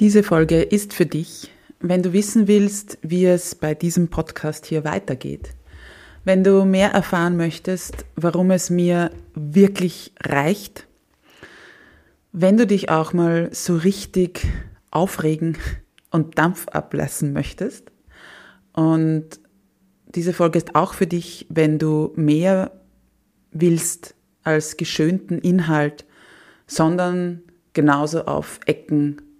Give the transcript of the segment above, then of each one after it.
Diese Folge ist für dich, wenn du wissen willst, wie es bei diesem Podcast hier weitergeht. Wenn du mehr erfahren möchtest, warum es mir wirklich reicht. Wenn du dich auch mal so richtig aufregen und Dampf ablassen möchtest. Und diese Folge ist auch für dich, wenn du mehr willst als geschönten Inhalt, sondern genauso auf Ecken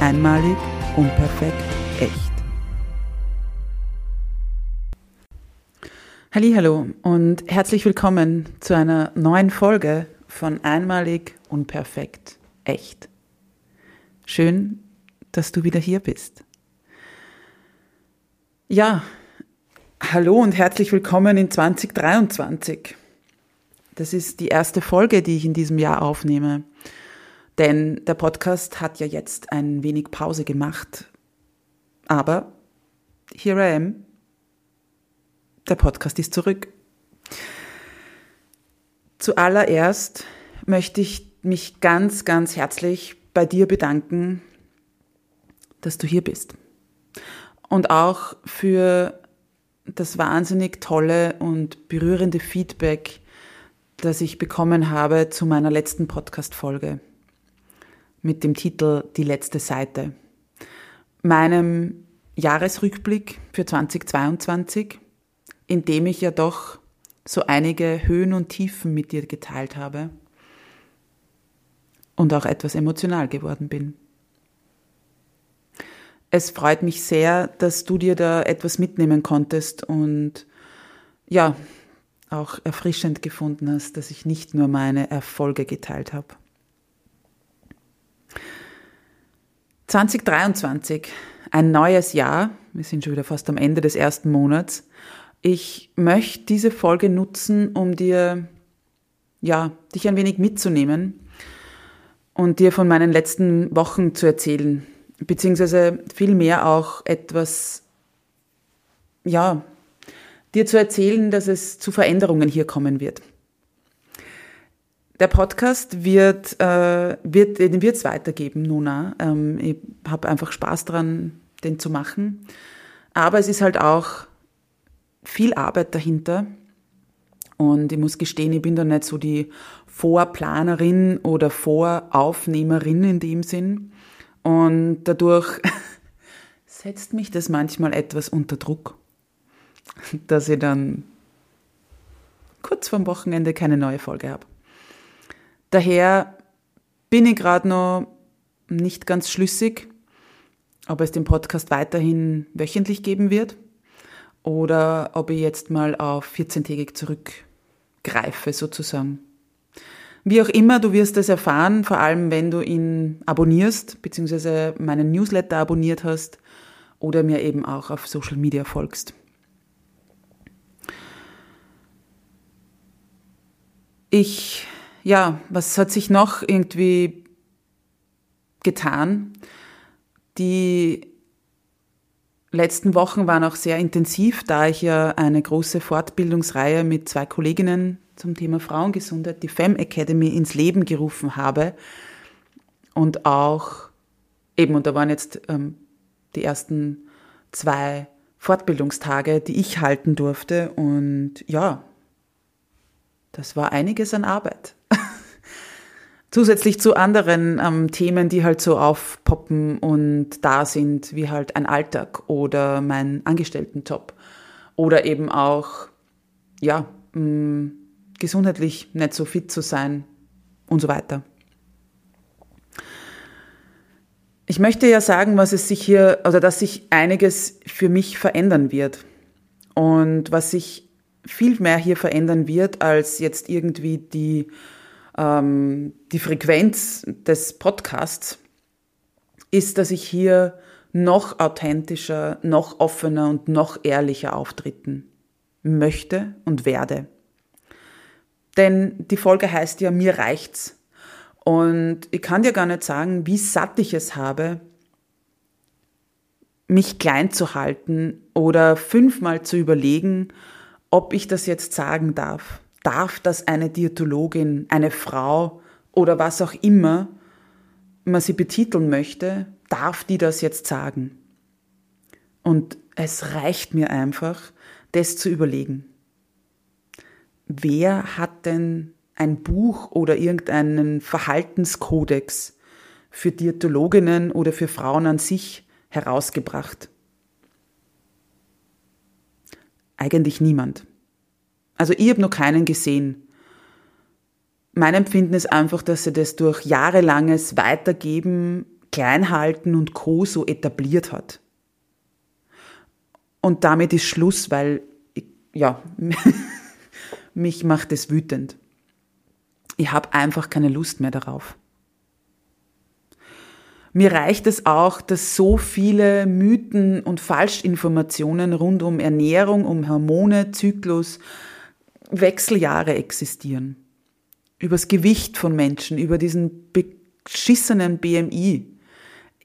Einmalig, unperfekt, echt. Hallo und herzlich willkommen zu einer neuen Folge von Einmalig, unperfekt, echt. Schön, dass du wieder hier bist. Ja, hallo und herzlich willkommen in 2023. Das ist die erste Folge, die ich in diesem Jahr aufnehme. Denn der Podcast hat ja jetzt ein wenig Pause gemacht. Aber here I am. Der Podcast ist zurück. Zuallererst möchte ich mich ganz, ganz herzlich bei dir bedanken, dass du hier bist. Und auch für das wahnsinnig tolle und berührende Feedback, das ich bekommen habe zu meiner letzten Podcast-Folge mit dem Titel Die letzte Seite. Meinem Jahresrückblick für 2022, in dem ich ja doch so einige Höhen und Tiefen mit dir geteilt habe und auch etwas emotional geworden bin. Es freut mich sehr, dass du dir da etwas mitnehmen konntest und ja, auch erfrischend gefunden hast, dass ich nicht nur meine Erfolge geteilt habe. 2023, ein neues Jahr. Wir sind schon wieder fast am Ende des ersten Monats. Ich möchte diese Folge nutzen, um dir, ja, dich ein wenig mitzunehmen und dir von meinen letzten Wochen zu erzählen, beziehungsweise vielmehr auch etwas, ja, dir zu erzählen, dass es zu Veränderungen hier kommen wird. Der Podcast wird, äh, wird den wird es weitergeben, Nuna. Ähm, ich habe einfach Spaß dran, den zu machen. Aber es ist halt auch viel Arbeit dahinter. Und ich muss gestehen, ich bin da nicht so die Vorplanerin oder Voraufnehmerin in dem Sinn. Und dadurch setzt mich das manchmal etwas unter Druck, dass ich dann kurz vorm Wochenende keine neue Folge habe. Daher bin ich gerade noch nicht ganz schlüssig, ob es den Podcast weiterhin wöchentlich geben wird oder ob ich jetzt mal auf 14-tägig zurückgreife sozusagen. Wie auch immer, du wirst es erfahren, vor allem wenn du ihn abonnierst, beziehungsweise meinen Newsletter abonniert hast oder mir eben auch auf Social Media folgst. Ich ja, was hat sich noch irgendwie getan? Die letzten Wochen waren auch sehr intensiv, da ich ja eine große Fortbildungsreihe mit zwei Kolleginnen zum Thema Frauengesundheit, die Fem Academy, ins Leben gerufen habe. Und auch eben, und da waren jetzt ähm, die ersten zwei Fortbildungstage, die ich halten durfte. Und ja, das war einiges an Arbeit. Zusätzlich zu anderen ähm, Themen, die halt so aufpoppen und da sind, wie halt ein Alltag oder mein Angestelltenjob oder eben auch, ja, mh, mm, gesundheitlich nicht so fit zu sein und so weiter. Ich möchte ja sagen, was es sich hier, also dass sich einiges für mich verändern wird. Und was sich viel mehr hier verändern wird, als jetzt irgendwie die, ähm, die Frequenz des Podcasts, ist, dass ich hier noch authentischer, noch offener und noch ehrlicher auftreten möchte und werde. Denn die Folge heißt ja, mir reicht's. Und ich kann dir gar nicht sagen, wie satt ich es habe, mich klein zu halten oder fünfmal zu überlegen, ob ich das jetzt sagen darf. Darf das eine Diätologin, eine Frau oder was auch immer man sie betiteln möchte, darf die das jetzt sagen? Und es reicht mir einfach, das zu überlegen. Wer hat denn ein Buch oder irgendeinen Verhaltenskodex für Diätologinnen oder für Frauen an sich herausgebracht? Eigentlich niemand. Also ich habe noch keinen gesehen. Mein Empfinden ist einfach, dass sie das durch jahrelanges Weitergeben, Kleinhalten und Co. so etabliert hat. Und damit ist Schluss, weil, ich, ja, mich macht es wütend. Ich habe einfach keine Lust mehr darauf. Mir reicht es auch, dass so viele Mythen und Falschinformationen rund um Ernährung, um Hormone, Zyklus, Wechseljahre existieren. Übers Gewicht von Menschen, über diesen beschissenen BMI.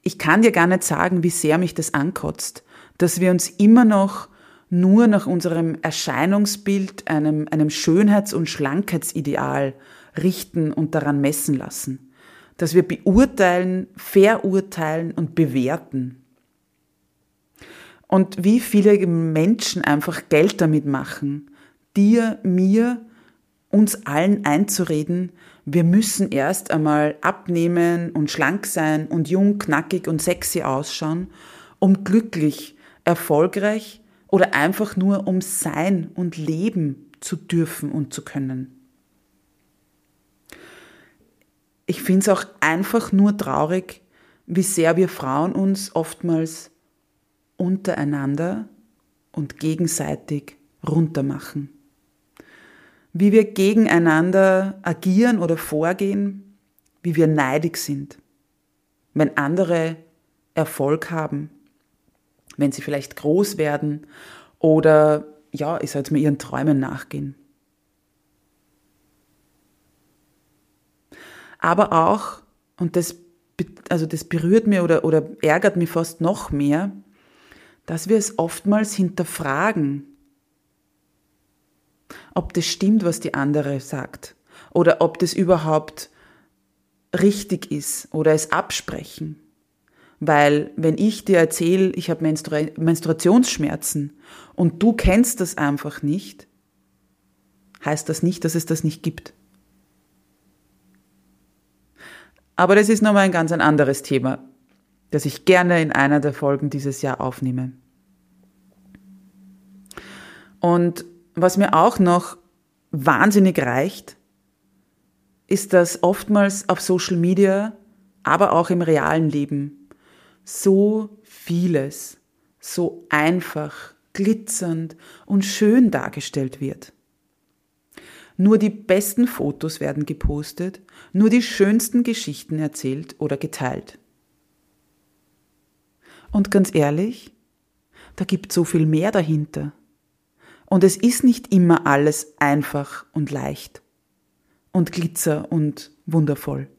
Ich kann dir gar nicht sagen, wie sehr mich das ankotzt, dass wir uns immer noch nur nach unserem Erscheinungsbild, einem, einem Schönheits- und Schlankheitsideal richten und daran messen lassen. Dass wir beurteilen, verurteilen und bewerten. Und wie viele Menschen einfach Geld damit machen, dir, mir, uns allen einzureden, wir müssen erst einmal abnehmen und schlank sein und jung, knackig und sexy ausschauen, um glücklich, erfolgreich oder einfach nur um sein und leben zu dürfen und zu können. ich finde es auch einfach nur traurig, wie sehr wir Frauen uns oftmals untereinander und gegenseitig runtermachen. Wie wir gegeneinander agieren oder vorgehen, wie wir neidig sind, wenn andere Erfolg haben, wenn sie vielleicht groß werden oder ja, ich soll jetzt mal ihren Träumen nachgehen. aber auch, und das, also das berührt mir oder, oder ärgert mich fast noch mehr, dass wir es oftmals hinterfragen, ob das stimmt, was die andere sagt, oder ob das überhaupt richtig ist oder es absprechen. Weil wenn ich dir erzähle, ich habe Menstrua Menstruationsschmerzen und du kennst das einfach nicht, heißt das nicht, dass es das nicht gibt. Aber das ist nochmal ein ganz ein anderes Thema, das ich gerne in einer der Folgen dieses Jahr aufnehme. Und was mir auch noch wahnsinnig reicht, ist, dass oftmals auf Social Media, aber auch im realen Leben so vieles so einfach, glitzernd und schön dargestellt wird. Nur die besten Fotos werden gepostet, nur die schönsten Geschichten erzählt oder geteilt. Und ganz ehrlich, da gibt so viel mehr dahinter. Und es ist nicht immer alles einfach und leicht und glitzer und wundervoll.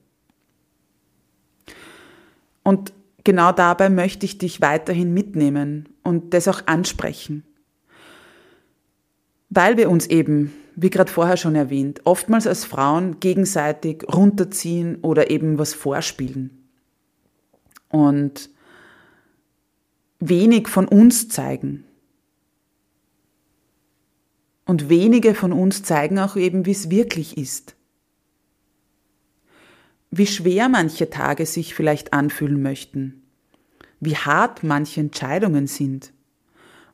Und genau dabei möchte ich dich weiterhin mitnehmen und das auch ansprechen. Weil wir uns eben wie gerade vorher schon erwähnt, oftmals als Frauen gegenseitig runterziehen oder eben was vorspielen. Und wenig von uns zeigen. Und wenige von uns zeigen auch eben, wie es wirklich ist. wie schwer manche Tage sich vielleicht anfühlen möchten, wie hart manche Entscheidungen sind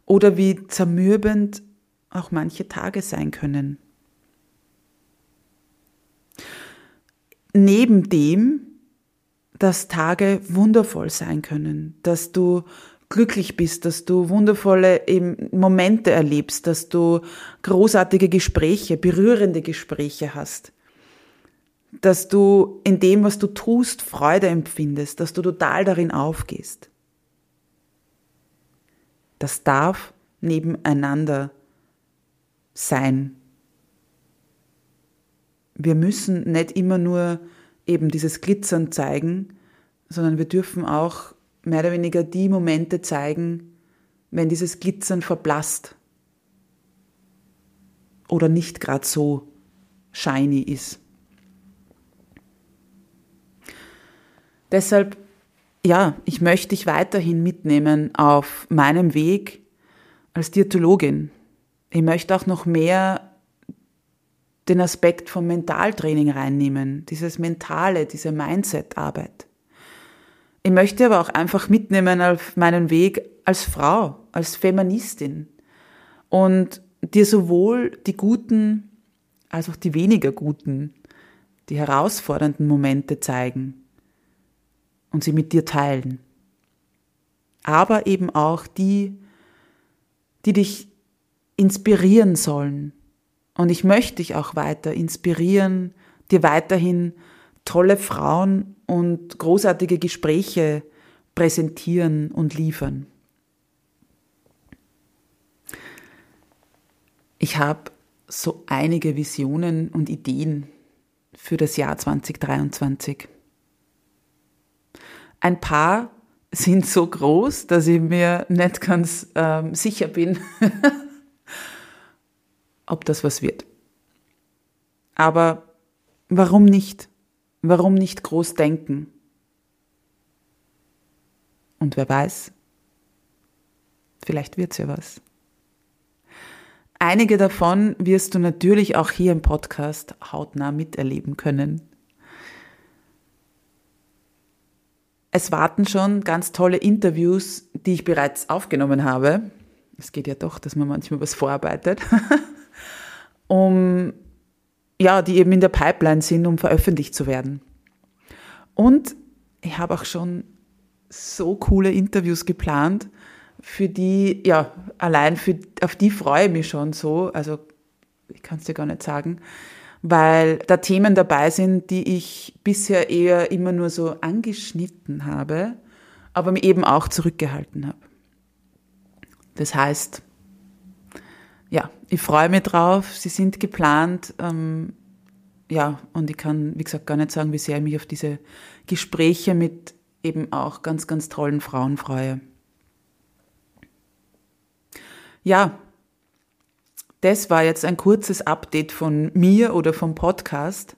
oder wie zermürbend auch manche Tage sein können. Neben dem, dass Tage wundervoll sein können, dass du glücklich bist, dass du wundervolle Momente erlebst, dass du großartige Gespräche, berührende Gespräche hast, dass du in dem, was du tust, Freude empfindest, dass du total darin aufgehst. Das darf nebeneinander sein. Wir müssen nicht immer nur eben dieses Glitzern zeigen, sondern wir dürfen auch mehr oder weniger die Momente zeigen, wenn dieses Glitzern verblasst oder nicht gerade so shiny ist. Deshalb, ja, ich möchte dich weiterhin mitnehmen auf meinem Weg als Diätologin. Ich möchte auch noch mehr den Aspekt vom Mentaltraining reinnehmen, dieses Mentale, diese Mindset-Arbeit. Ich möchte aber auch einfach mitnehmen auf meinen Weg als Frau, als Feministin und dir sowohl die guten als auch die weniger guten, die herausfordernden Momente zeigen und sie mit dir teilen. Aber eben auch die, die dich inspirieren sollen. Und ich möchte dich auch weiter inspirieren, dir weiterhin tolle Frauen und großartige Gespräche präsentieren und liefern. Ich habe so einige Visionen und Ideen für das Jahr 2023. Ein paar sind so groß, dass ich mir nicht ganz ähm, sicher bin, ob das was wird. Aber warum nicht? Warum nicht groß denken? Und wer weiß, vielleicht wird's ja was. Einige davon wirst du natürlich auch hier im Podcast hautnah miterleben können. Es warten schon ganz tolle Interviews, die ich bereits aufgenommen habe. Es geht ja doch, dass man manchmal was vorarbeitet. um ja, die eben in der Pipeline sind, um veröffentlicht zu werden. Und ich habe auch schon so coole Interviews geplant, für die, ja, allein für, auf die freue ich mich schon so, also ich kann es dir gar nicht sagen, weil da Themen dabei sind, die ich bisher eher immer nur so angeschnitten habe, aber mir eben auch zurückgehalten habe. Das heißt, ja, ich freue mich drauf. Sie sind geplant. Ähm, ja, und ich kann, wie gesagt, gar nicht sagen, wie sehr ich mich auf diese Gespräche mit eben auch ganz, ganz tollen Frauen freue. Ja, das war jetzt ein kurzes Update von mir oder vom Podcast.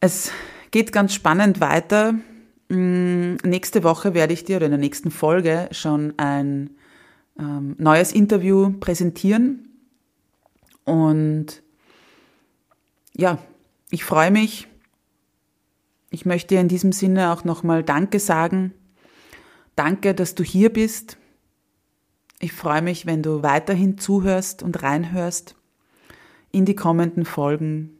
Es geht ganz spannend weiter. Mm, nächste Woche werde ich dir oder in der nächsten Folge schon ein ähm, neues Interview präsentieren. Und ja, ich freue mich. Ich möchte in diesem Sinne auch nochmal Danke sagen. Danke, dass du hier bist. Ich freue mich, wenn du weiterhin zuhörst und reinhörst in die kommenden Folgen.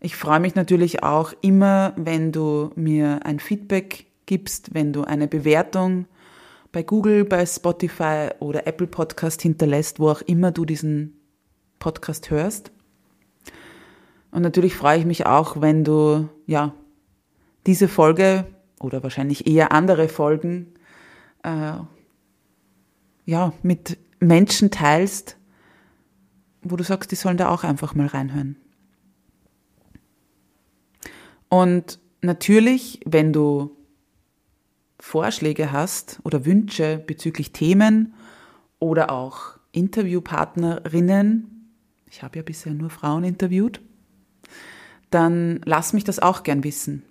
Ich freue mich natürlich auch immer, wenn du mir ein Feedback gibst, wenn du eine Bewertung bei Google, bei Spotify oder Apple Podcast hinterlässt, wo auch immer du diesen Podcast hörst. Und natürlich freue ich mich auch, wenn du, ja, diese Folge oder wahrscheinlich eher andere Folgen, äh, ja, mit Menschen teilst, wo du sagst, die sollen da auch einfach mal reinhören. Und natürlich, wenn du Vorschläge hast oder Wünsche bezüglich Themen oder auch Interviewpartnerinnen, ich habe ja bisher nur Frauen interviewt, dann lass mich das auch gern wissen.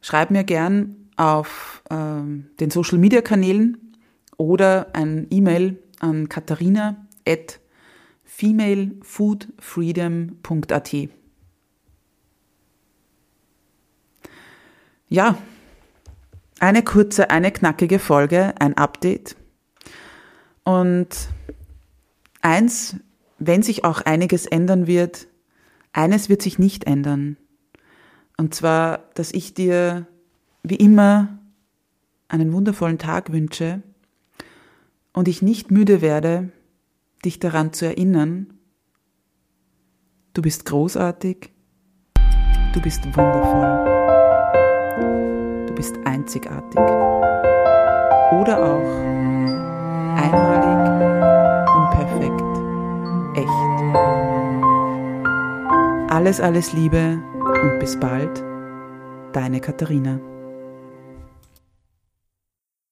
Schreib mir gern auf ähm, den Social Media Kanälen oder ein E-Mail an katharina at femalefoodfreedom.at. Ja, eine kurze, eine knackige Folge, ein Update. Und eins, wenn sich auch einiges ändern wird, eines wird sich nicht ändern. Und zwar, dass ich dir wie immer einen wundervollen Tag wünsche und ich nicht müde werde, dich daran zu erinnern, du bist großartig, du bist wundervoll, bist einzigartig oder auch einmalig und perfekt, echt. Alles, alles Liebe und bis bald, deine Katharina.